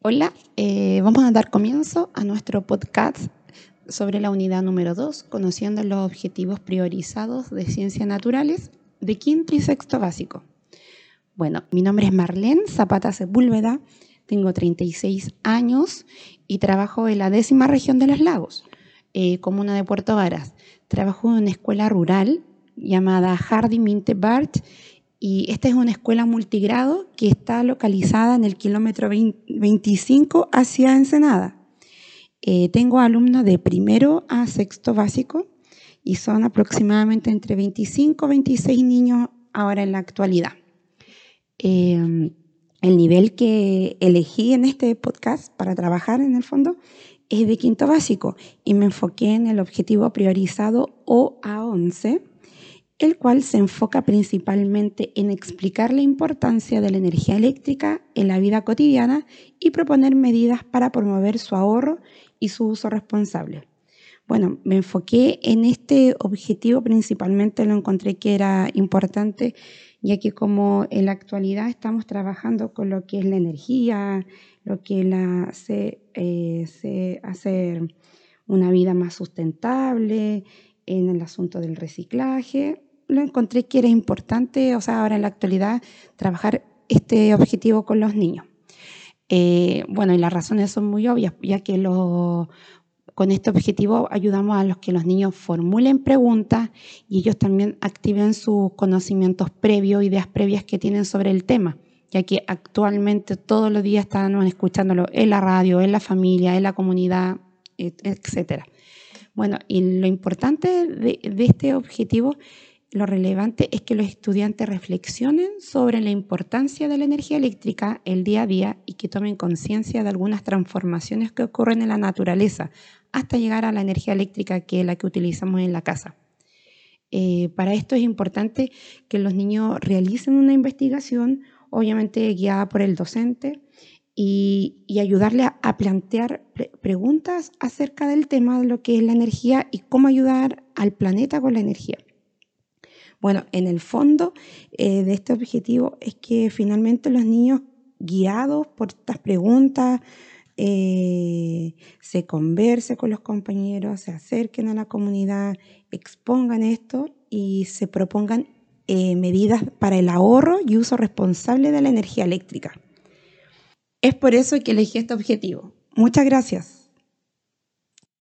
Hola, eh, vamos a dar comienzo a nuestro podcast sobre la unidad número 2, conociendo los objetivos priorizados de ciencias naturales de quinto y sexto básico. Bueno, mi nombre es Marlene Zapata Sepúlveda, tengo 36 años y trabajo en la décima región de los lagos, eh, comuna de Puerto Varas. Trabajo en una escuela rural llamada Hardy Minte Bart y esta es una escuela multigrado que está localizada en el kilómetro 25 hacia Ensenada. Eh, tengo alumnos de primero a sexto básico y son aproximadamente entre 25 y 26 niños ahora en la actualidad. Eh, el nivel que elegí en este podcast para trabajar en el fondo es de quinto básico y me enfoqué en el objetivo priorizado OA11 el cual se enfoca principalmente en explicar la importancia de la energía eléctrica en la vida cotidiana y proponer medidas para promover su ahorro y su uso responsable. Bueno, me enfoqué en este objetivo principalmente, lo encontré que era importante, ya que como en la actualidad estamos trabajando con lo que es la energía, lo que la hace, eh, hacer una vida más sustentable, en el asunto del reciclaje, lo encontré que era importante, o sea, ahora en la actualidad, trabajar este objetivo con los niños. Eh, bueno, y las razones son muy obvias, ya que con este objetivo ayudamos a los que los niños formulen preguntas y ellos también activen sus conocimientos previos, ideas previas que tienen sobre el tema, ya que actualmente todos los días están escuchándolo en la radio, en la familia, en la comunidad, etc. Bueno, y lo importante de, de este objetivo lo relevante es que los estudiantes reflexionen sobre la importancia de la energía eléctrica el día a día y que tomen conciencia de algunas transformaciones que ocurren en la naturaleza hasta llegar a la energía eléctrica que es la que utilizamos en la casa. Eh, para esto es importante que los niños realicen una investigación, obviamente guiada por el docente, y, ayudarle a, plantear preguntas acerca del tema de lo que es la energía y cómo ayudar al planeta con la energía. Bueno, en el fondo eh, de este objetivo es que finalmente los niños guiados por estas preguntas eh, se conversen con los compañeros, se acerquen a la comunidad, expongan esto y se propongan eh, medidas para el ahorro y uso responsable de la energía eléctrica. Es por eso que elegí este objetivo. Muchas gracias.